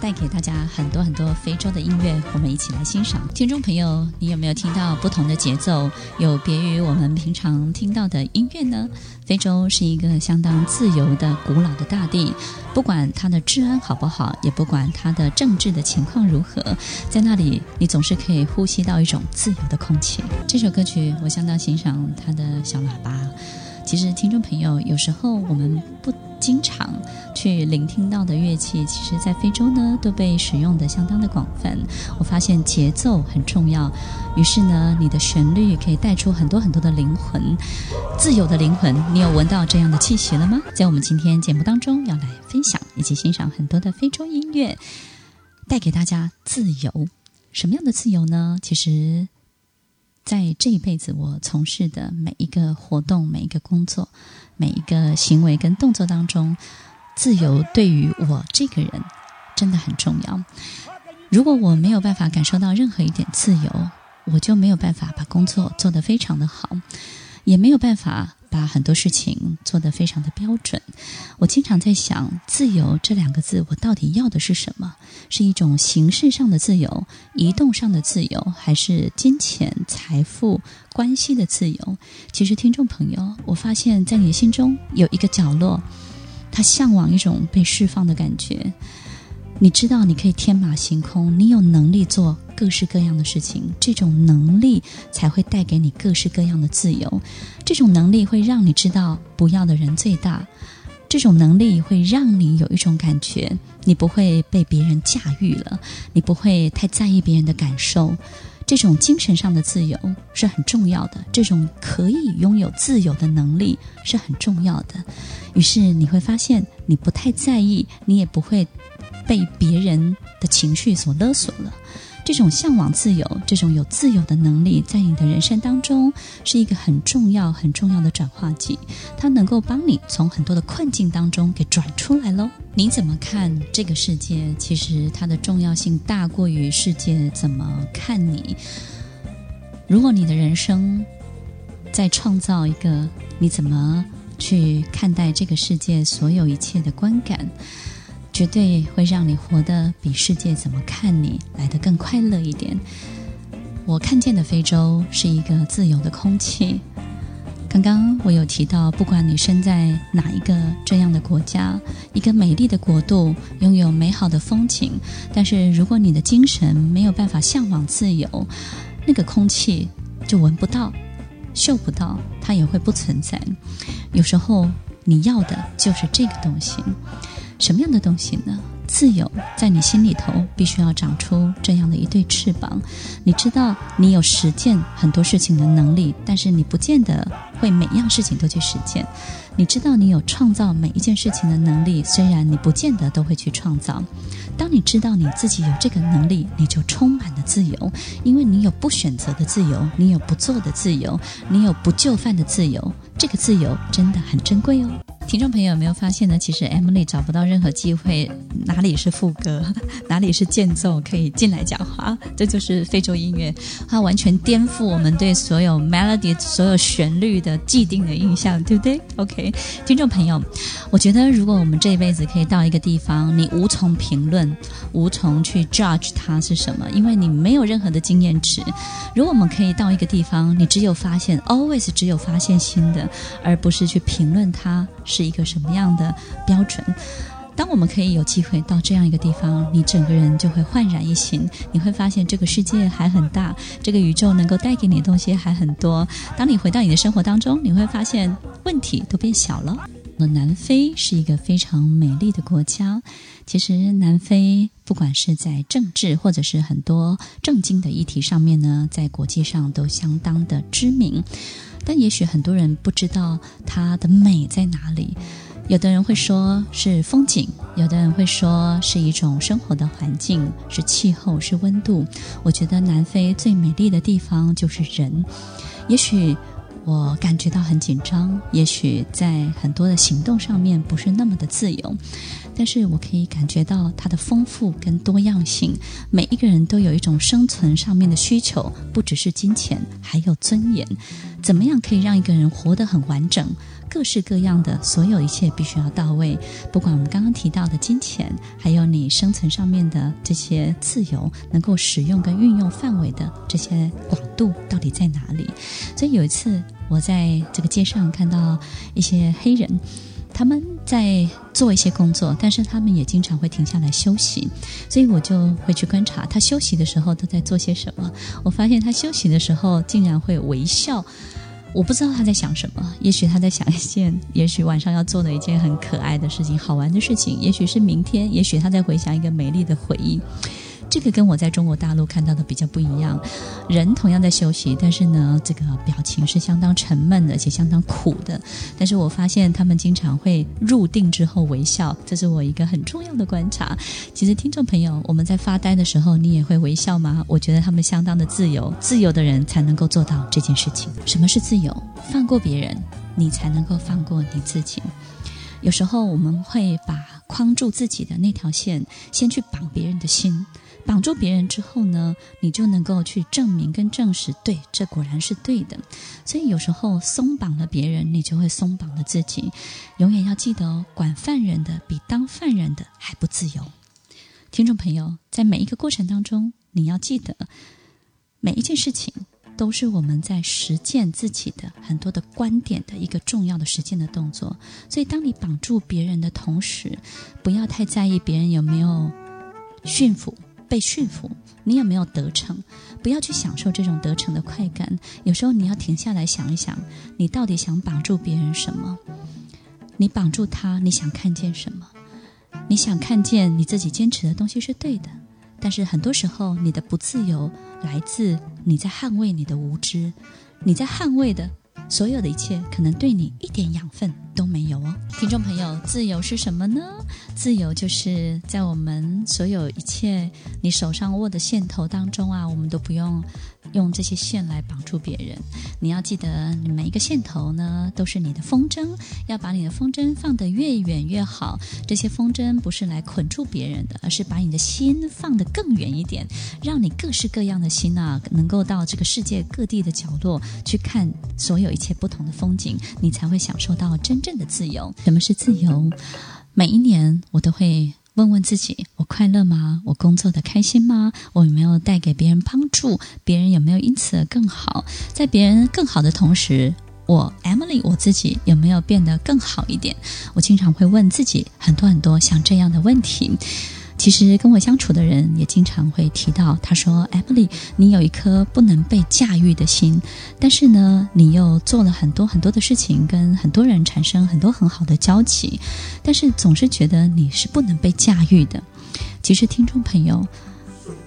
带给大家很多很多非洲的音乐，我们一起来欣赏。听众朋友，你有没有听到不同的节奏，有别于我们平常听到的音乐呢？非洲是一个相当自由的、古老的大地，不管它的治安好不好，也不管它的政治的情况如何，在那里你总是可以呼吸到一种自由的空气。这首歌曲我相当欣赏它的小喇叭。其实，听众朋友，有时候我们不经常去聆听到的乐器，其实，在非洲呢，都被使用的相当的广泛。我发现节奏很重要，于是呢，你的旋律可以带出很多很多的灵魂，自由的灵魂。你有闻到这样的气息了吗？在我们今天节目当中，要来分享以及欣赏很多的非洲音乐，带给大家自由。什么样的自由呢？其实。在这一辈子，我从事的每一个活动、每一个工作、每一个行为跟动作当中，自由对于我这个人真的很重要。如果我没有办法感受到任何一点自由，我就没有办法把工作做得非常的好，也没有办法。把很多事情做得非常的标准，我经常在想，自由这两个字，我到底要的是什么？是一种形式上的自由，移动上的自由，还是金钱、财富、关系的自由？其实，听众朋友，我发现，在你心中有一个角落，他向往一种被释放的感觉。你知道，你可以天马行空，你有能力做各式各样的事情，这种能力才会带给你各式各样的自由。这种能力会让你知道不要的人最大，这种能力会让你有一种感觉，你不会被别人驾驭了，你不会太在意别人的感受。这种精神上的自由是很重要的，这种可以拥有自由的能力是很重要的。于是你会发现，你不太在意，你也不会。被别人的情绪所勒索了，这种向往自由，这种有自由的能力，在你的人生当中是一个很重要、很重要的转化剂，它能够帮你从很多的困境当中给转出来喽。你怎么看这个世界？其实它的重要性大过于世界怎么看你。如果你的人生在创造一个你怎么去看待这个世界所有一切的观感。绝对会让你活得比世界怎么看你来得更快乐一点。我看见的非洲是一个自由的空气。刚刚我有提到，不管你身在哪一个这样的国家，一个美丽的国度，拥有美好的风景，但是如果你的精神没有办法向往自由，那个空气就闻不到、嗅不到，它也会不存在。有时候你要的就是这个东西。什么样的东西呢？自由在你心里头必须要长出这样的一对翅膀。你知道你有实践很多事情的能力，但是你不见得会每样事情都去实践。你知道你有创造每一件事情的能力，虽然你不见得都会去创造。当你知道你自己有这个能力，你就充满了自由，因为你有不选择的自由，你有不做的自由，你有不就范的自由。这个自由真的很珍贵哦。听众朋友有没有发现呢？其实 Emily 找不到任何机会，哪里是副歌，哪里是间奏可以进来讲话。这就是非洲音乐，它完全颠覆我们对所有 melody、所有旋律的既定的印象，对不对？OK，听众朋友，我觉得如果我们这一辈子可以到一个地方，你无从评论，无从去 judge 它是什么，因为你没有任何的经验值。如果我们可以到一个地方，你只有发现，always 只有发现新的，而不是去评论它。是一个什么样的标准？当我们可以有机会到这样一个地方，你整个人就会焕然一新。你会发现这个世界还很大，这个宇宙能够带给你的东西还很多。当你回到你的生活当中，你会发现问题都变小了。那南非是一个非常美丽的国家。其实南非不管是在政治或者是很多政经的议题上面呢，在国际上都相当的知名。但也许很多人不知道它的美在哪里。有的人会说是风景，有的人会说是一种生活的环境，是气候，是温度。我觉得南非最美丽的地方就是人。也许。我感觉到很紧张，也许在很多的行动上面不是那么的自由，但是我可以感觉到它的丰富跟多样性。每一个人都有一种生存上面的需求，不只是金钱，还有尊严。怎么样可以让一个人活得很完整？各式各样的所有一切必须要到位。不管我们刚刚提到的金钱，还有你生存上面的这些自由，能够使用跟运用范围的这些广度到底在哪里？所以有一次。我在这个街上看到一些黑人，他们在做一些工作，但是他们也经常会停下来休息，所以我就会去观察他休息的时候都在做些什么。我发现他休息的时候竟然会微笑，我不知道他在想什么，也许他在想一件，也许晚上要做的一件很可爱的事情、好玩的事情，也许是明天，也许他在回想一个美丽的回忆。这个跟我在中国大陆看到的比较不一样，人同样在休息，但是呢，这个表情是相当沉闷的，而且相当苦的。但是我发现他们经常会入定之后微笑，这是我一个很重要的观察。其实听众朋友，我们在发呆的时候，你也会微笑吗？我觉得他们相当的自由，自由的人才能够做到这件事情。什么是自由？放过别人，你才能够放过你自己。有时候我们会把框住自己的那条线，先去绑别人的心。绑住别人之后呢，你就能够去证明跟证实，对，这果然是对的。所以有时候松绑了别人，你就会松绑了自己。永远要记得哦，管犯人的比当犯人的还不自由。听众朋友，在每一个过程当中，你要记得，每一件事情都是我们在实践自己的很多的观点的一个重要的实践的动作。所以，当你绑住别人的同时，不要太在意别人有没有驯服。被驯服，你有没有得逞？不要去享受这种得逞的快感。有时候你要停下来想一想，你到底想绑住别人什么？你绑住他，你想看见什么？你想看见你自己坚持的东西是对的，但是很多时候你的不自由来自你在捍卫你的无知，你在捍卫的。所有的一切可能对你一点养分都没有哦，听众朋友，自由是什么呢？自由就是在我们所有一切你手上握的线头当中啊，我们都不用用这些线来绑住别人。你要记得，每一个线头呢，都是你的风筝，要把你的风筝放得越远越好。这些风筝不是来捆住别人的，而是把你的心放得更远一点，让你各式各样的心啊，能够到这个世界各地的角落去看所有。一切不同的风景，你才会享受到真正的自由。什么是自由？每一年我都会问问自己：我快乐吗？我工作的开心吗？我有没有带给别人帮助？别人有没有因此而更好？在别人更好的同时，我 Emily 我自己有没有变得更好一点？我经常会问自己很多很多像这样的问题。其实跟我相处的人也经常会提到，他说：“Emily，你有一颗不能被驾驭的心，但是呢，你又做了很多很多的事情，跟很多人产生很多很好的交集，但是总是觉得你是不能被驾驭的。”其实，听众朋友，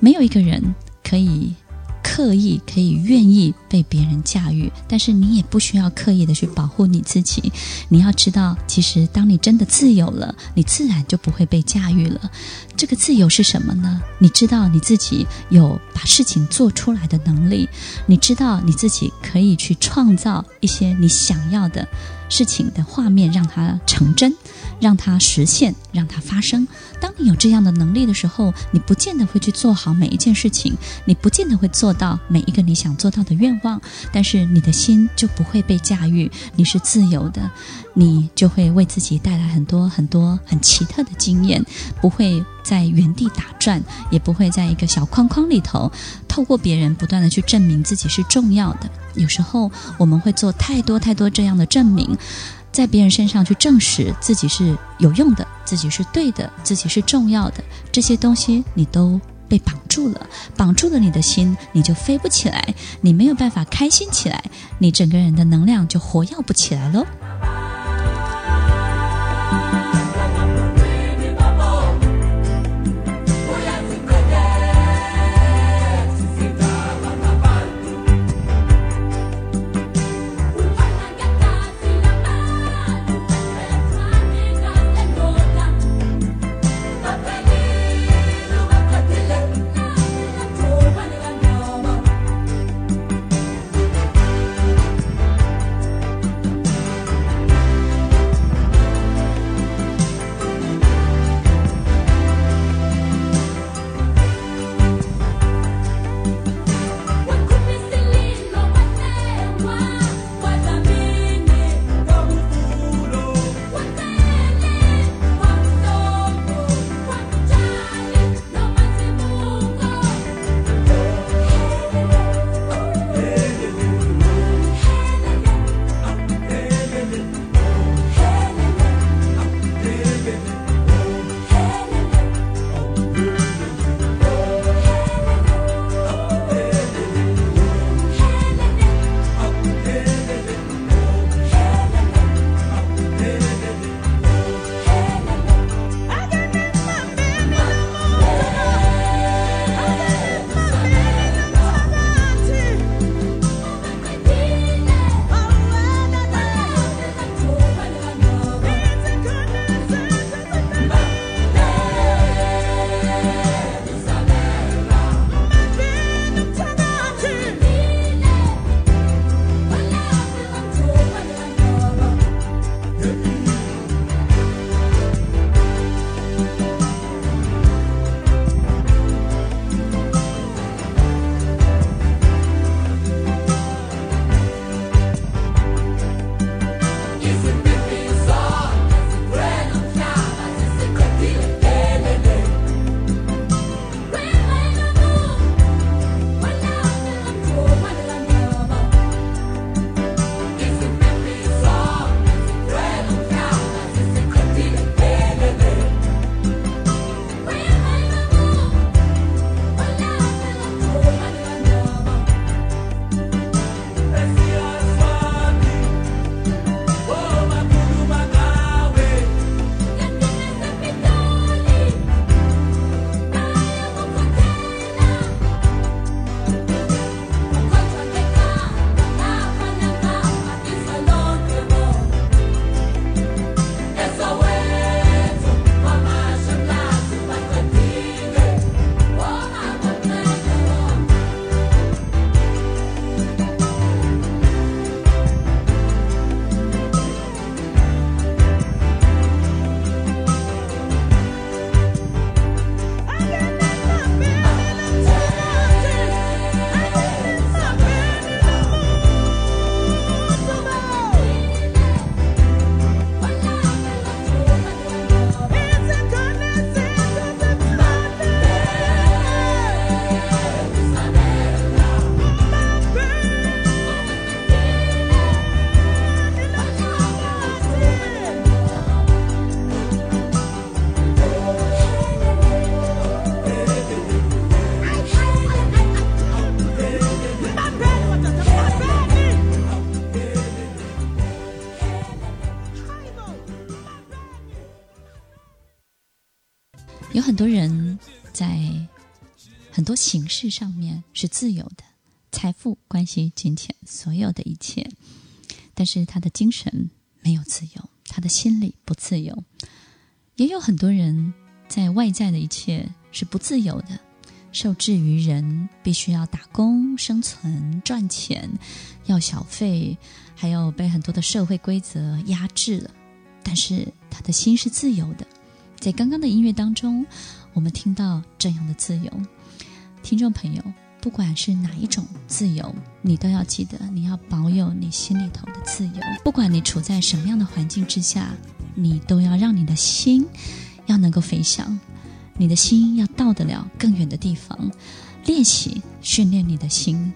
没有一个人可以。刻意可以愿意被别人驾驭，但是你也不需要刻意的去保护你自己。你要知道，其实当你真的自由了，你自然就不会被驾驭了。这个自由是什么呢？你知道你自己有把事情做出来的能力，你知道你自己可以去创造一些你想要的事情的画面，让它成真。让它实现，让它发生。当你有这样的能力的时候，你不见得会去做好每一件事情，你不见得会做到每一个你想做到的愿望，但是你的心就不会被驾驭，你是自由的，你就会为自己带来很多很多很奇特的经验，不会在原地打转，也不会在一个小框框里头，透过别人不断地去证明自己是重要的。有时候我们会做太多太多这样的证明。在别人身上去证实自己是有用的，自己是对的，自己是重要的，这些东西你都被绑住了，绑住了你的心，你就飞不起来，你没有办法开心起来，你整个人的能量就活跃不起来喽。多形式上面是自由的，财富、关系、金钱，所有的一切，但是他的精神没有自由，他的心里不自由。也有很多人在外在的一切是不自由的，受制于人，必须要打工生存、赚钱，要小费，还有被很多的社会规则压制了。但是他的心是自由的。在刚刚的音乐当中，我们听到这样的自由。听众朋友，不管是哪一种自由，你都要记得，你要保有你心里头的自由。不管你处在什么样的环境之下。你都要让你的心要能够飞翔，你的心要到得了更远的地方。练习训练你的心，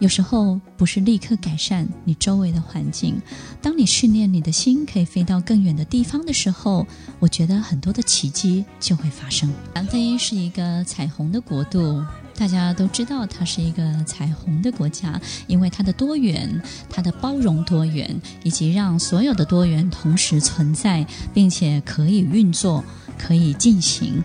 有时候不是立刻改善你周围的环境。当你训练你的心可以飞到更远的地方的时候，我觉得很多的奇迹就会发生。南非是一个彩虹的国度。大家都知道，它是一个彩虹的国家，因为它的多元、它的包容多元，以及让所有的多元同时存在，并且可以运作、可以进行。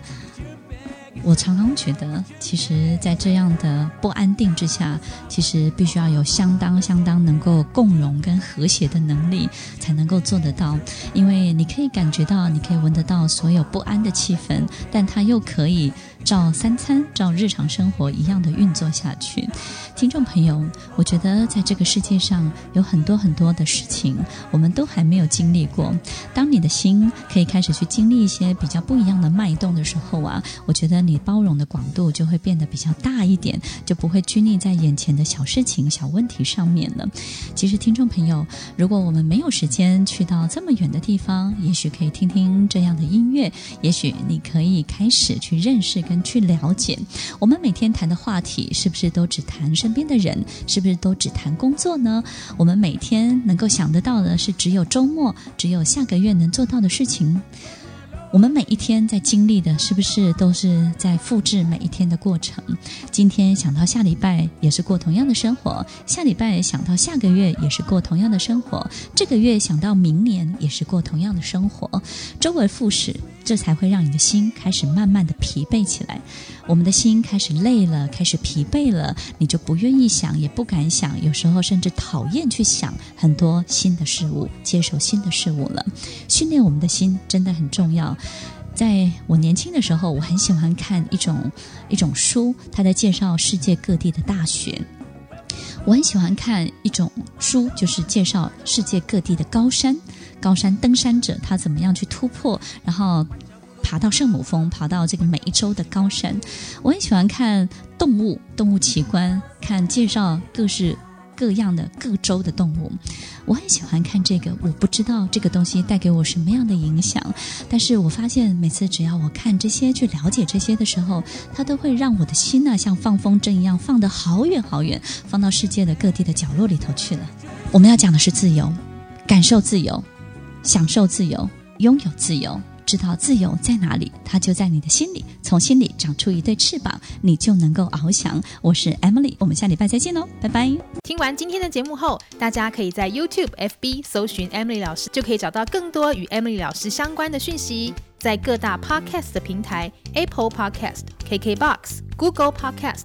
我常常觉得，其实，在这样的不安定之下，其实必须要有相当相当能够共融跟和谐的能力，才能够做得到。因为你可以感觉到，你可以闻得到所有不安的气氛，但它又可以照三餐、照日常生活一样的运作下去。听众朋友，我觉得在这个世界上有很多很多的事情，我们都还没有经历过。当你的心可以开始去经历一些比较不一样的脉动的时候啊，我觉得你包容的广度就会变得比较大一点，就不会拘泥在眼前的小事情、小问题上面了。其实，听众朋友，如果我们没有时间去到这么远的地方，也许可以听听这样的音乐，也许你可以开始去认识跟去了解。我们每天谈的话题，是不是都只谈身边的人？是不是都只谈工作呢？我们每天能够想得到的是，只有周末，只有下个月能做到的事情。我们每一天在经历的，是不是都是在复制每一天的过程？今天想到下礼拜也是过同样的生活，下礼拜想到下个月也是过同样的生活，这个月想到明年也是过同样的生活，周而复始。这才会让你的心开始慢慢的疲惫起来。我们的心开始累了，开始疲惫了，你就不愿意想，也不敢想，有时候甚至讨厌去想很多新的事物，接受新的事物了。训练我们的心真的很重要。在我年轻的时候，我很喜欢看一种一种书，它在介绍世界各地的大学。我很喜欢看一种书，就是介绍世界各地的高山。高山登山者他怎么样去突破，然后爬到圣母峰，爬到这个美洲的高山。我很喜欢看动物，动物奇观，看介绍各式各样的各州的动物。我很喜欢看这个，我不知道这个东西带给我什么样的影响，但是我发现每次只要我看这些，去了解这些的时候，它都会让我的心呢、像放风筝一样放得好远好远，放到世界的各地的角落里头去了。我们要讲的是自由，感受自由。享受自由，拥有自由，知道自由在哪里，它就在你的心里。从心里长出一对翅膀，你就能够翱翔。我是 Emily，我们下礼拜再见喽，拜拜。听完今天的节目后，大家可以在 YouTube、FB 搜寻 Emily 老师，就可以找到更多与 Emily 老师相关的讯息。在各大 Podcast 的平台，Apple Podcast、KKBox、Google Podcast、